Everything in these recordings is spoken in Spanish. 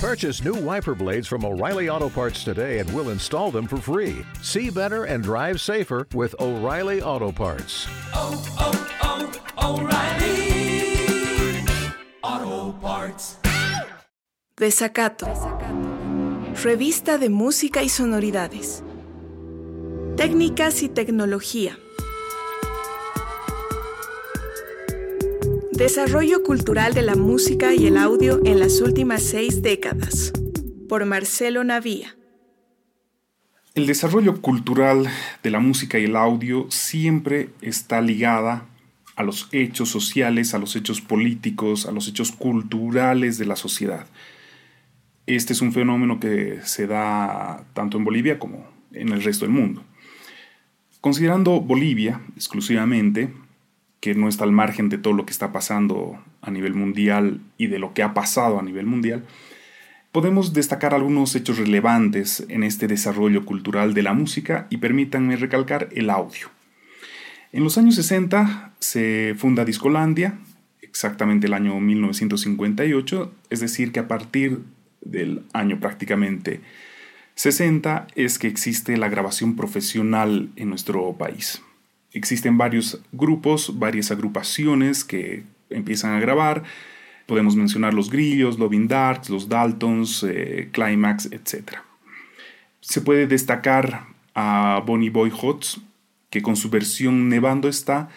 Purchase new wiper blades from O'Reilly Auto Parts today and we'll install them for free. See better and drive safer with O'Reilly Auto Parts. oh, oh, oh O'Reilly Auto Parts. Desacato. Revista de música y sonoridades. Técnicas y tecnología. Desarrollo cultural de la música y el audio en las últimas seis décadas. Por Marcelo Navía. El desarrollo cultural de la música y el audio siempre está ligada a los hechos sociales, a los hechos políticos, a los hechos culturales de la sociedad. Este es un fenómeno que se da tanto en Bolivia como en el resto del mundo. Considerando Bolivia exclusivamente, que no está al margen de todo lo que está pasando a nivel mundial y de lo que ha pasado a nivel mundial, podemos destacar algunos hechos relevantes en este desarrollo cultural de la música y permítanme recalcar el audio. En los años 60 se funda Discolandia, exactamente el año 1958, es decir, que a partir del año prácticamente 60 es que existe la grabación profesional en nuestro país. Existen varios grupos, varias agrupaciones que empiezan a grabar. Podemos mencionar los Grillos, Loving Darks, los Daltons, eh, Climax, etc. Se puede destacar a Bonnie Boy Hots, que con su versión Nevando está,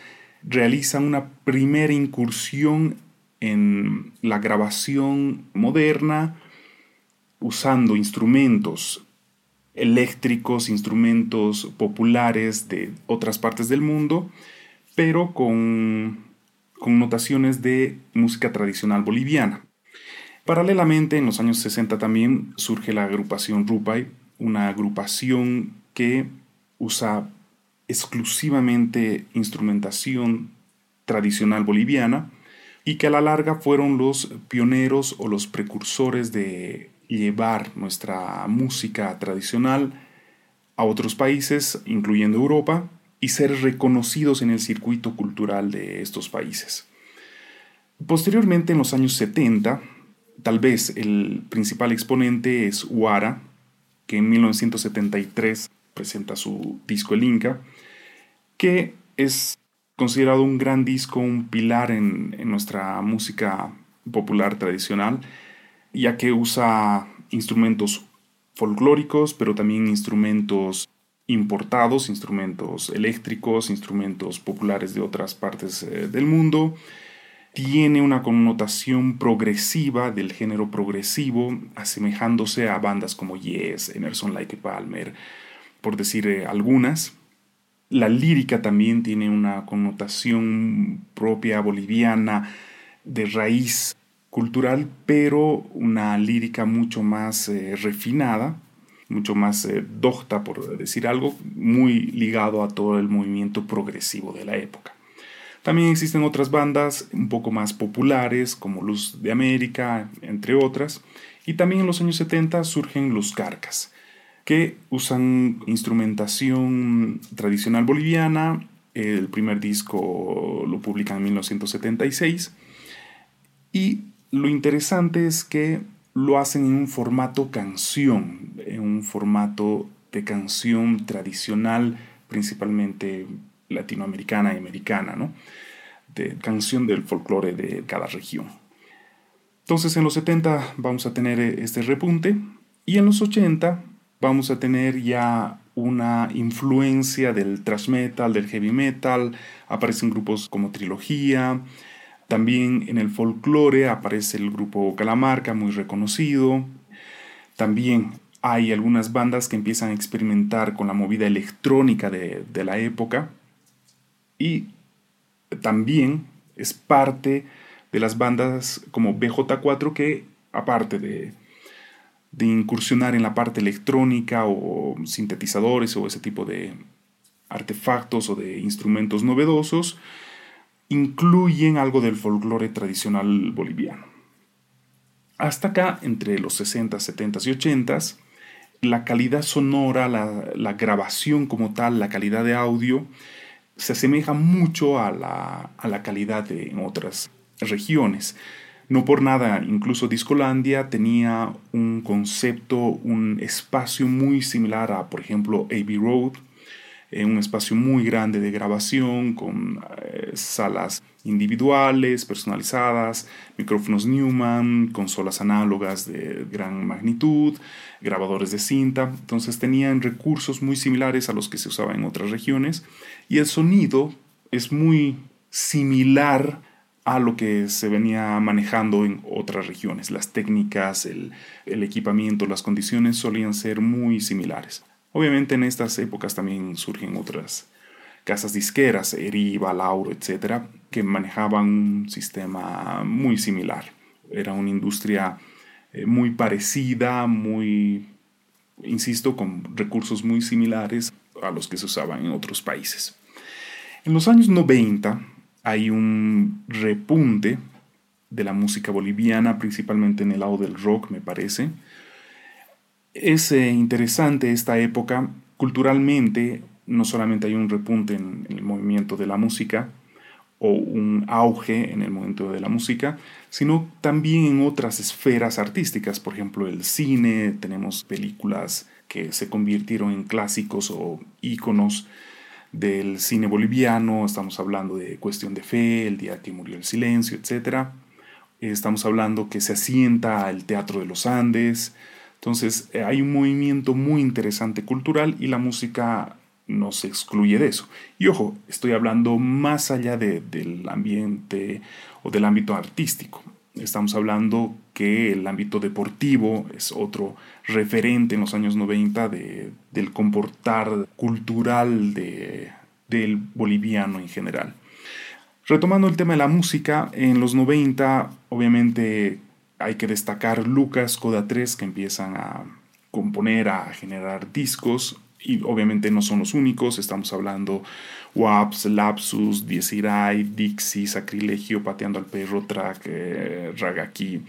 realiza una primera incursión en la grabación moderna usando instrumentos eléctricos, instrumentos populares de otras partes del mundo, pero con, con notaciones de música tradicional boliviana. Paralelamente, en los años 60 también surge la agrupación Rupay, una agrupación que usa exclusivamente instrumentación tradicional boliviana y que a la larga fueron los pioneros o los precursores de llevar nuestra música tradicional a otros países, incluyendo Europa, y ser reconocidos en el circuito cultural de estos países. Posteriormente, en los años 70, tal vez el principal exponente es Huara, que en 1973 presenta su disco El Inca, que es considerado un gran disco, un pilar en, en nuestra música popular tradicional, ya que usa instrumentos folclóricos, pero también instrumentos importados, instrumentos eléctricos, instrumentos populares de otras partes eh, del mundo. Tiene una connotación progresiva del género progresivo, asemejándose a bandas como Yes, Emerson Lake Palmer, por decir eh, algunas. La lírica también tiene una connotación propia boliviana de raíz cultural, pero una lírica mucho más eh, refinada, mucho más eh, docta, por decir algo, muy ligado a todo el movimiento progresivo de la época. También existen otras bandas un poco más populares, como Luz de América, entre otras, y también en los años 70 surgen los carcas, que usan instrumentación tradicional boliviana. El primer disco lo publican en 1976 y lo interesante es que lo hacen en un formato canción, en un formato de canción tradicional, principalmente latinoamericana y americana, ¿no? de canción del folclore de cada región. Entonces en los 70 vamos a tener este repunte y en los 80 vamos a tener ya una influencia del thrash metal, del heavy metal, aparecen grupos como Trilogía, también en el folclore aparece el grupo Calamarca, muy reconocido. También hay algunas bandas que empiezan a experimentar con la movida electrónica de, de la época. Y también es parte de las bandas como BJ4 que, aparte de, de incursionar en la parte electrónica o sintetizadores o ese tipo de artefactos o de instrumentos novedosos, incluyen algo del folclore tradicional boliviano. Hasta acá, entre los 60, 70 y 80, la calidad sonora, la, grabación como tal, la calidad de audio, se asemeja mucho a la, a la calidad de en otras regiones. No por nada, incluso Discolandia tenía un concepto, un espacio muy similar a, por ejemplo, Abbey Road, eh, un espacio muy grande de grabación con eh, salas individuales, personalizadas, micrófonos Newman, consolas análogas de gran magnitud, grabadores de cinta. Entonces tenían recursos muy similares a los que se usaban en otras regiones y el sonido es muy similar a lo que se venía manejando en otras regiones. Las técnicas, el, equipamiento, las condiciones solían ser muy similares. Obviamente en estas épocas también surgen otras casas disqueras, Eriva, Lauro, etcétera, que manejaban un sistema muy similar. Era una industria eh, muy parecida, muy, insisto, con recursos muy similares a los que se usaban en otros países. En los años 90, hay un repunte de la música boliviana, principalmente en el lado del rock, me parece. Es eh, interesante esta época. Culturalmente, no solamente hay un repunte en, el movimiento de la música o un auge en el movimiento de la música, sino también en otras esferas artísticas, por ejemplo el cine, tenemos películas que se convirtieron en clásicos o íconos del cine boliviano, estamos hablando de Cuestión de Fe, El día que murió el silencio, etc. Estamos hablando que se asienta el Teatro de los Andes. Entonces eh, hay un movimiento muy interesante cultural y la música no se excluye de eso. Y ojo, estoy hablando más allá del ambiente o del ámbito artístico. Estamos hablando que el ámbito deportivo es otro referente en los años 90 del comportar cultural del boliviano en general. Retomando el tema de la música, en los 90 obviamente hay que destacar Lucas, Coda 3 que empiezan a componer, a generar discos y obviamente no son los únicos, estamos hablando WAPS, Lapsus, Diesirai, Dixie, Sacrilegio, Pateando al Perro, Track, eh, Ragaki.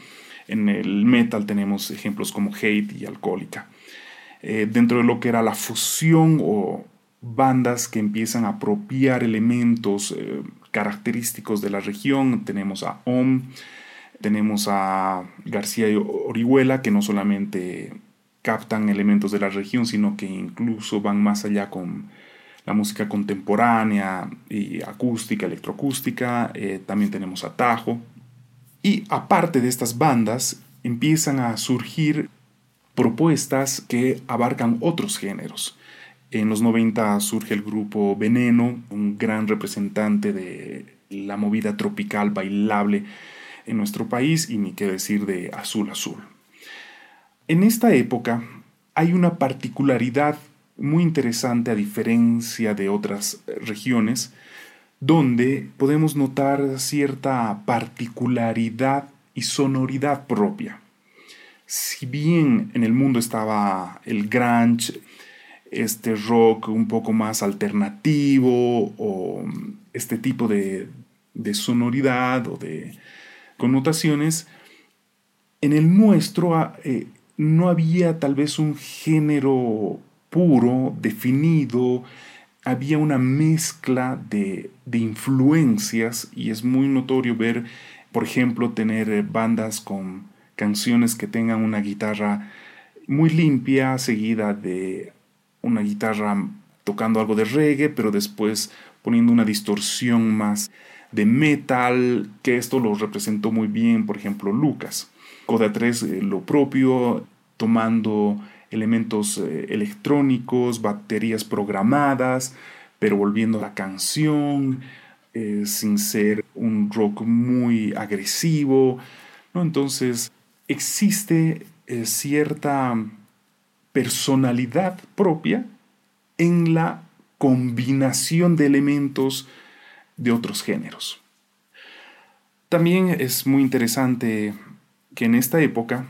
En el metal tenemos ejemplos como Hate y Alcohólica. Eh, dentro de lo que era la fusión o bandas que empiezan a apropiar elementos eh, característicos de la región, tenemos a OM, tenemos a García Orihuela, que no solamente captan elementos de la región, sino que incluso van más allá con la música contemporánea y acústica, electroacústica. Eh, también tenemos Atajo. Y aparte de estas bandas, empiezan a surgir propuestas que abarcan otros géneros. En los 90 surge el grupo Veneno, un gran representante de la movida tropical bailable en nuestro país y ni qué decir de Azul Azul. En esta época hay una particularidad muy interesante a diferencia de otras regiones, donde podemos notar cierta particularidad y sonoridad propia. Si bien en el mundo estaba el grunge, este rock un poco más alternativo o este tipo de, sonoridad o de connotaciones, en el nuestro eh, no había tal vez un género puro, definido, había una mezcla de, influencias y es muy notorio ver, por ejemplo, tener eh, bandas con canciones que tengan una guitarra muy limpia, seguida de una guitarra tocando algo de reggae, pero después poniendo una distorsión más de metal, que esto lo representó muy bien, por ejemplo, Lucas. Coda 3 eh, lo propio, tomando elementos eh, electrónicos, baterías programadas, pero volviendo a la canción, eh, sin ser un rock muy agresivo. ¿no? Entonces, existe cierta personalidad propia en la combinación de elementos de otros géneros. También es muy interesante que en esta época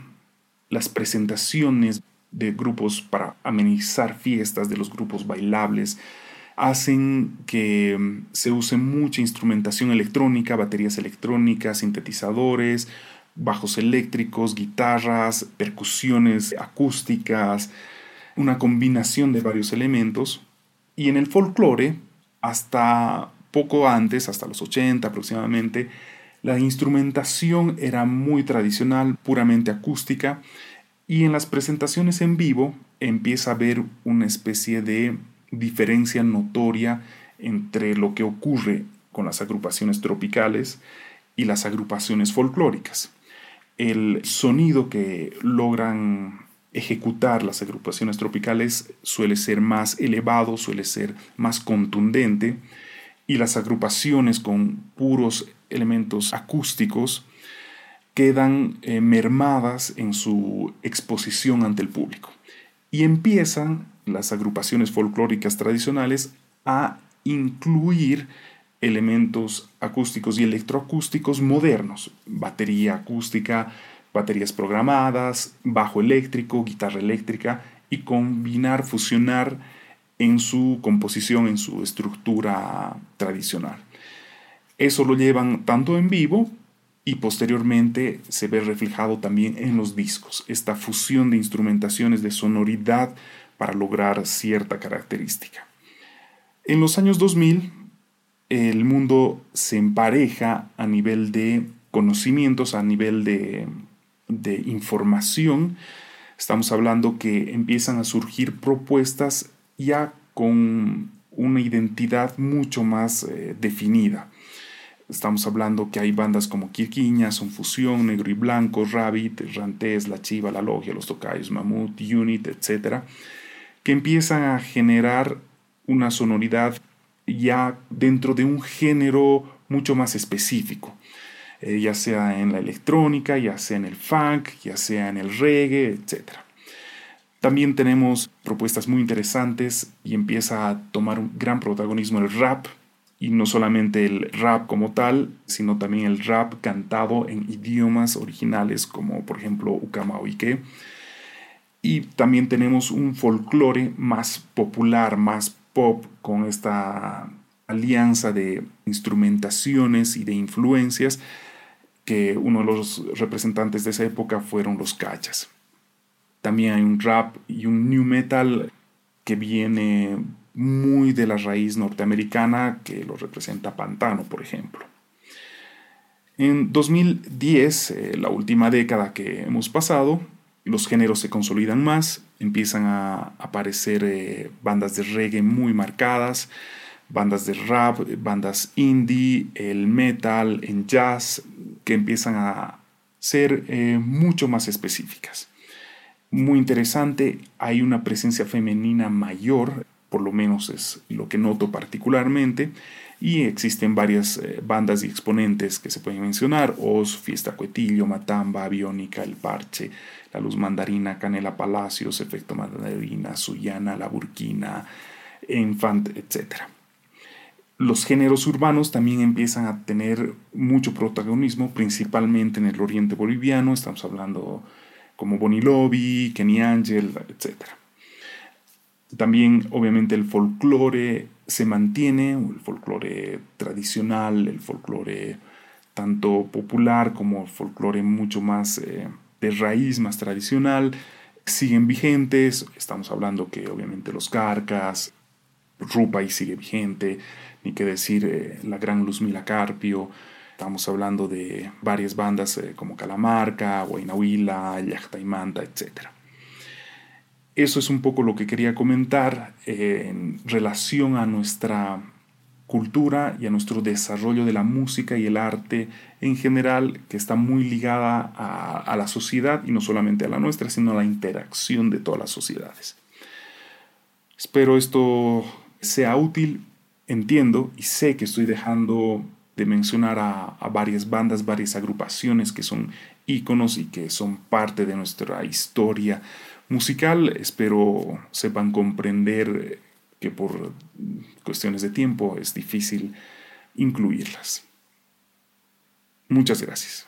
las presentaciones de grupos para amenizar fiestas, de los grupos bailables, hacen que mm, se use mucha instrumentación electrónica, baterías electrónicas, sintetizadores, bajos eléctricos, guitarras, percusiones acústicas, una combinación de varios elementos. Y en el folclore, hasta poco antes, hasta los 80 aproximadamente, La instrumentación era muy tradicional, puramente acústica, y en las presentaciones en vivo empieza a haber una especie de diferencia notoria entre lo que ocurre con las agrupaciones tropicales y las agrupaciones folclóricas. El sonido que logran ejecutar las agrupaciones tropicales suele ser más elevado, suele ser más contundente, y las agrupaciones con puros elementos acústicos quedan eh, mermadas en su exposición ante el público. Y empiezan las agrupaciones folclóricas tradicionales a incluir elementos acústicos y electroacústicos modernos, batería acústica, baterías programadas, bajo eléctrico, guitarra eléctrica y combinar, fusionar en su composición, en su estructura tradicional. Eso lo llevan tanto en vivo y posteriormente se ve reflejado también en los discos, esta fusión de instrumentaciones de sonoridad para lograr cierta característica. En los años 2000, el mundo se empareja a nivel de conocimientos, a nivel de, de información. Estamos hablando que empiezan a surgir propuestas ya con una identidad mucho más eh, definida. Estamos hablando que hay bandas como Quirquiña, Son Fusión, Negro y Blanco, Rabbit, Rantés, La Chiva, La Logia, Los Tocayos, Mamut, Unit, etc., que empiezan a generar una sonoridad ya dentro de un género mucho más específico, eh, ya sea en la electrónica, ya sea en el funk, ya sea en el reggae, etc. También tenemos propuestas muy interesantes y empieza a tomar un gran protagonismo el rap, y no solamente el rap como tal, sino también el rap cantado en idiomas originales como por ejemplo Ucamaoike. Y también tenemos un folclore más popular, más pop, con esta alianza de instrumentaciones y de influencias que uno de los representantes de esa época fueron los cachas. También hay un rap y un new metal que viene muy de la raíz norteamericana que lo representa Pantano, por ejemplo. En 2010, eh, la última década que hemos pasado, los géneros se consolidan más, empiezan a aparecer eh, bandas de reggae muy marcadas, bandas de rap, bandas indie, el metal, en jazz, que empiezan a ser eh, mucho más específicas muy interesante. Hay una presencia femenina mayor, por lo menos es lo que noto particularmente. Y existen varias eh, bandas y exponentes que se pueden mencionar: Oz, Fiesta Cuetillo, Matamba, Aviónica, El Parche, La Luz Mandarina, Canela Palacios, Efecto Mandarina, Suyana, La Burquina, Infant, etc. Los géneros urbanos también empiezan a tener mucho protagonismo, principalmente en el oriente boliviano. Estamos hablando como Bonnie Lobby, Kenny Angel, etc. También, obviamente, el folclore se mantiene, el folclore tradicional, el folclore tanto popular como el folclore mucho más eh, de raíz, más tradicional, siguen vigentes. Estamos hablando que, obviamente, los carcas, Rupa y sigue vigente, ni qué decir eh, la gran Luzmila Carpio, Estamos hablando de varias bandas eh, como Calamarca, Huaynahuila, Manta, etc. Eso es un poco lo que quería comentar eh, en relación a nuestra cultura y a nuestro desarrollo de la música y el arte en general, que está muy ligada a, la sociedad y no solamente a la nuestra, sino a la interacción de todas las sociedades. Espero esto sea útil, entiendo y sé que estoy dejando de mencionar a, varias bandas, varias agrupaciones que son íconos y que son parte de nuestra historia musical. Espero sepan comprender que por cuestiones de tiempo es difícil incluirlas. Muchas gracias.